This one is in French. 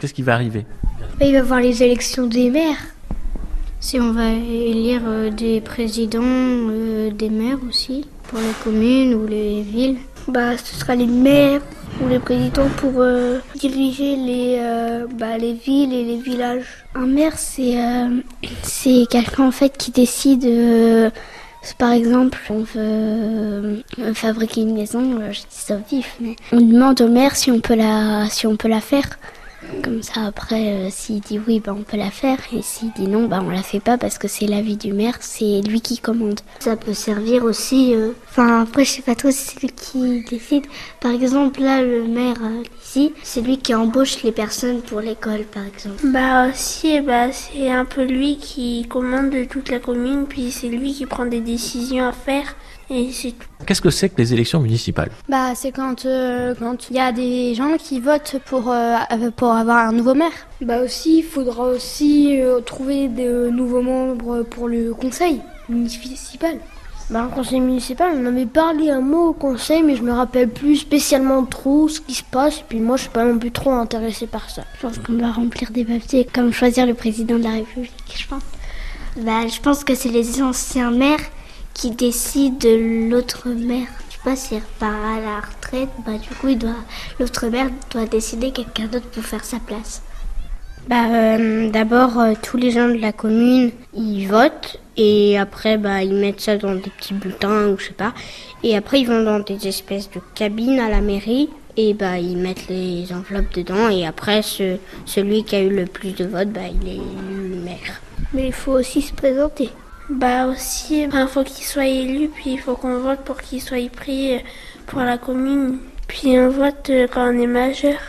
Qu'est-ce qui va arriver? Bah, Il va y avoir les élections des maires. Si on va élire euh, des présidents, euh, des maires aussi, pour les communes ou les villes. Bah, ce sera les maires ou les présidents pour euh, diriger les, bah, les villes et les villages. Un maire, c'est c'est quelqu'un en fait qui décide. par exemple, on veut fabriquer une maison, je dis ça vif, mais on demande au maire si on peut la, si on peut la faire. Comme ça, après, euh, s'il dit oui, bah, on peut la faire. Et s'il dit non, bah, on la fait pas parce que c'est l'avis du maire, c'est lui qui commande. Ça peut servir aussi. euh, Enfin, après, je sais pas trop si c'est lui qui décide. Par exemple, là, le maire euh, ici, c'est lui qui embauche les personnes pour l'école, par exemple. Bah aussi, bah, c'est un peu lui qui commande de toute la commune, puis c'est lui qui prend des décisions à faire, et c'est tout. Qu'est-ce que c'est que les élections municipales? Bah, c'est quand euh, quand il y a des gens qui votent pour euh, pour avoir un nouveau maire. Bah aussi, il faudra aussi euh, trouver de nouveaux membres pour le conseil municipal. Bah, un conseil municipal, on avait parlé un mot au conseil, mais je me rappelle plus spécialement trop ce qui se passe. Et puis moi, je suis pas non plus trop intéressé par ça. Je pense qu'on doit remplir des papiers comme choisir le président de la République, je pense. Bah, je pense que c'est les anciens maires qui décident de l'autre maire. Pas s'il repart à la retraite, bah du coup, il doit, l'autre maire doit décider quelqu'un d'autre pour faire sa place. Bah, euh, d'abord, euh, tous les gens de la commune, ils votent et après, bah, ils mettent ça dans des petits bulletins ou je sais pas. Et après, ils vont dans des espèces de cabines à la mairie et bah, ils mettent les enveloppes dedans et après, ce, celui qui a eu le plus de votes, bah, il est élu maire. Mais il faut aussi se présenter. Bah aussi, il faut qu'il soit élu, puis il faut qu'on vote pour qu'il soit pris pour la commune, puis on vote euh, quand on est majeur.